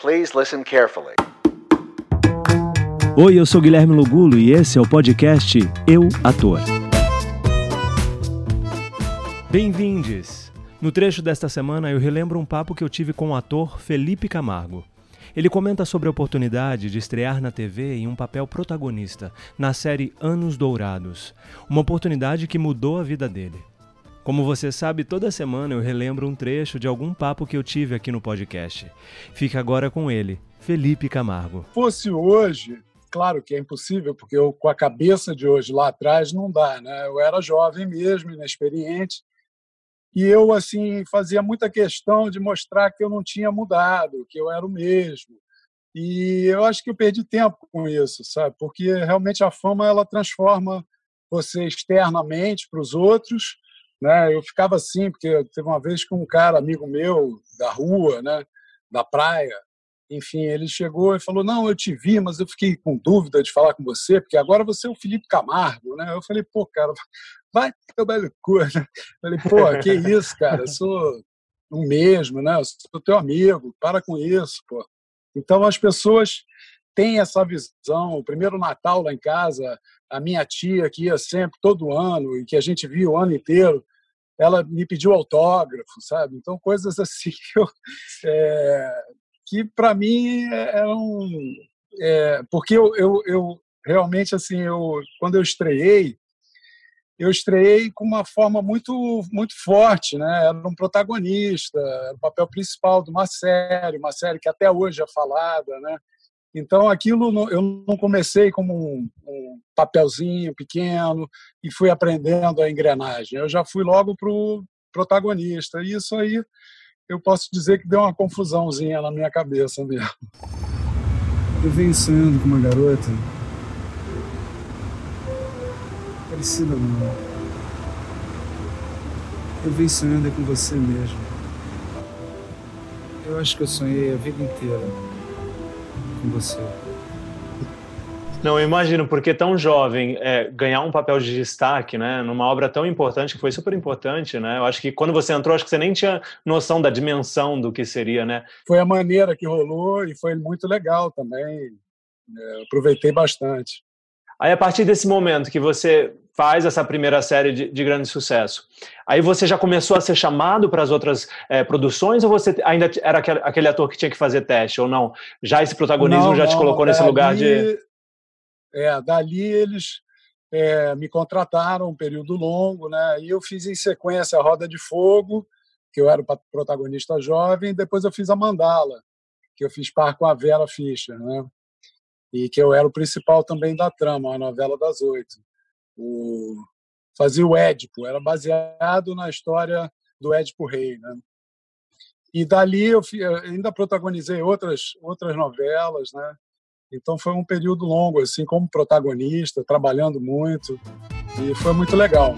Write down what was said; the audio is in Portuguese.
Please listen carefully. Oi, eu sou Guilherme Lugulo e esse é o podcast Eu Ator. Bem-vindos! No trecho desta semana eu relembro um papo que eu tive com o ator Felipe Camargo. Ele comenta sobre a oportunidade de estrear na TV em um papel protagonista na série Anos Dourados, uma oportunidade que mudou a vida dele. Como você sabe, toda semana eu relembro um trecho de algum papo que eu tive aqui no podcast. Fica agora com ele, Felipe Camargo. Fosse hoje, claro que é impossível, porque eu, com a cabeça de hoje lá atrás não dá, né? Eu era jovem mesmo, inexperiente, e eu assim fazia muita questão de mostrar que eu não tinha mudado, que eu era o mesmo. E eu acho que eu perdi tempo com isso, sabe? Porque realmente a fama ela transforma você externamente para os outros, né? Eu ficava assim porque teve uma vez que um cara amigo meu da rua, né, da praia, enfim, ele chegou e falou: Não, eu te vi, mas eu fiquei com dúvida de falar com você, porque agora você é o Felipe Camargo, né? Eu falei: Pô, cara, vai tomar no cu, né? Falei: Pô, que isso, cara, eu sou o mesmo, né? Eu sou teu amigo, para com isso, pô. Então as pessoas têm essa visão. O primeiro Natal lá em casa, a minha tia, que ia sempre, todo ano, e que a gente via o ano inteiro, ela me pediu autógrafo, sabe? Então, coisas assim que, é, que para mim um. É, porque eu, eu, eu, realmente, assim, eu, quando eu estreiei, eu estreiei com uma forma muito muito forte, né? Era um protagonista, era o papel principal de uma série, uma série que até hoje é falada, né? Então, aquilo eu não comecei como um, papelzinho pequeno e fui aprendendo a engrenagem. Eu já fui logo para o protagonista. E isso aí eu posso dizer que deu uma confusãozinha na minha cabeça mesmo. Eu venho sonhando com uma garota parecida não. Eu venho sonhando é com você mesmo. Eu acho que eu sonhei a vida inteira com você? Não, eu imagino, porque tão jovem, é, ganhar um papel de destaque, né, numa obra tão importante, que foi super importante, né, eu acho que quando você entrou, acho que você nem tinha noção da dimensão do que seria, né. Foi a maneira que rolou e foi muito legal também, é, aproveitei bastante. Aí, a partir desse momento que você faz essa primeira série de, de grande sucesso, aí você já começou a ser chamado para as outras é, produções ou você ainda era aquele, ator que tinha que fazer teste ou não? Já esse protagonismo não, já te colocou nesse lugar de. É, dali eles é, me contrataram um período longo, né? E eu fiz em sequência a Roda de Fogo, que eu era o protagonista jovem, e depois eu fiz a Mandala, que eu fiz par com a Vera Fischer, né? e que eu era o principal também da trama, a novela das oito. O... Fazia o Édipo, era baseado na história do Édipo Rei. Né? E dali eu ainda protagonizei outras, outras novelas, né? Então foi um período longo, assim, como protagonista, trabalhando muito, e foi muito legal.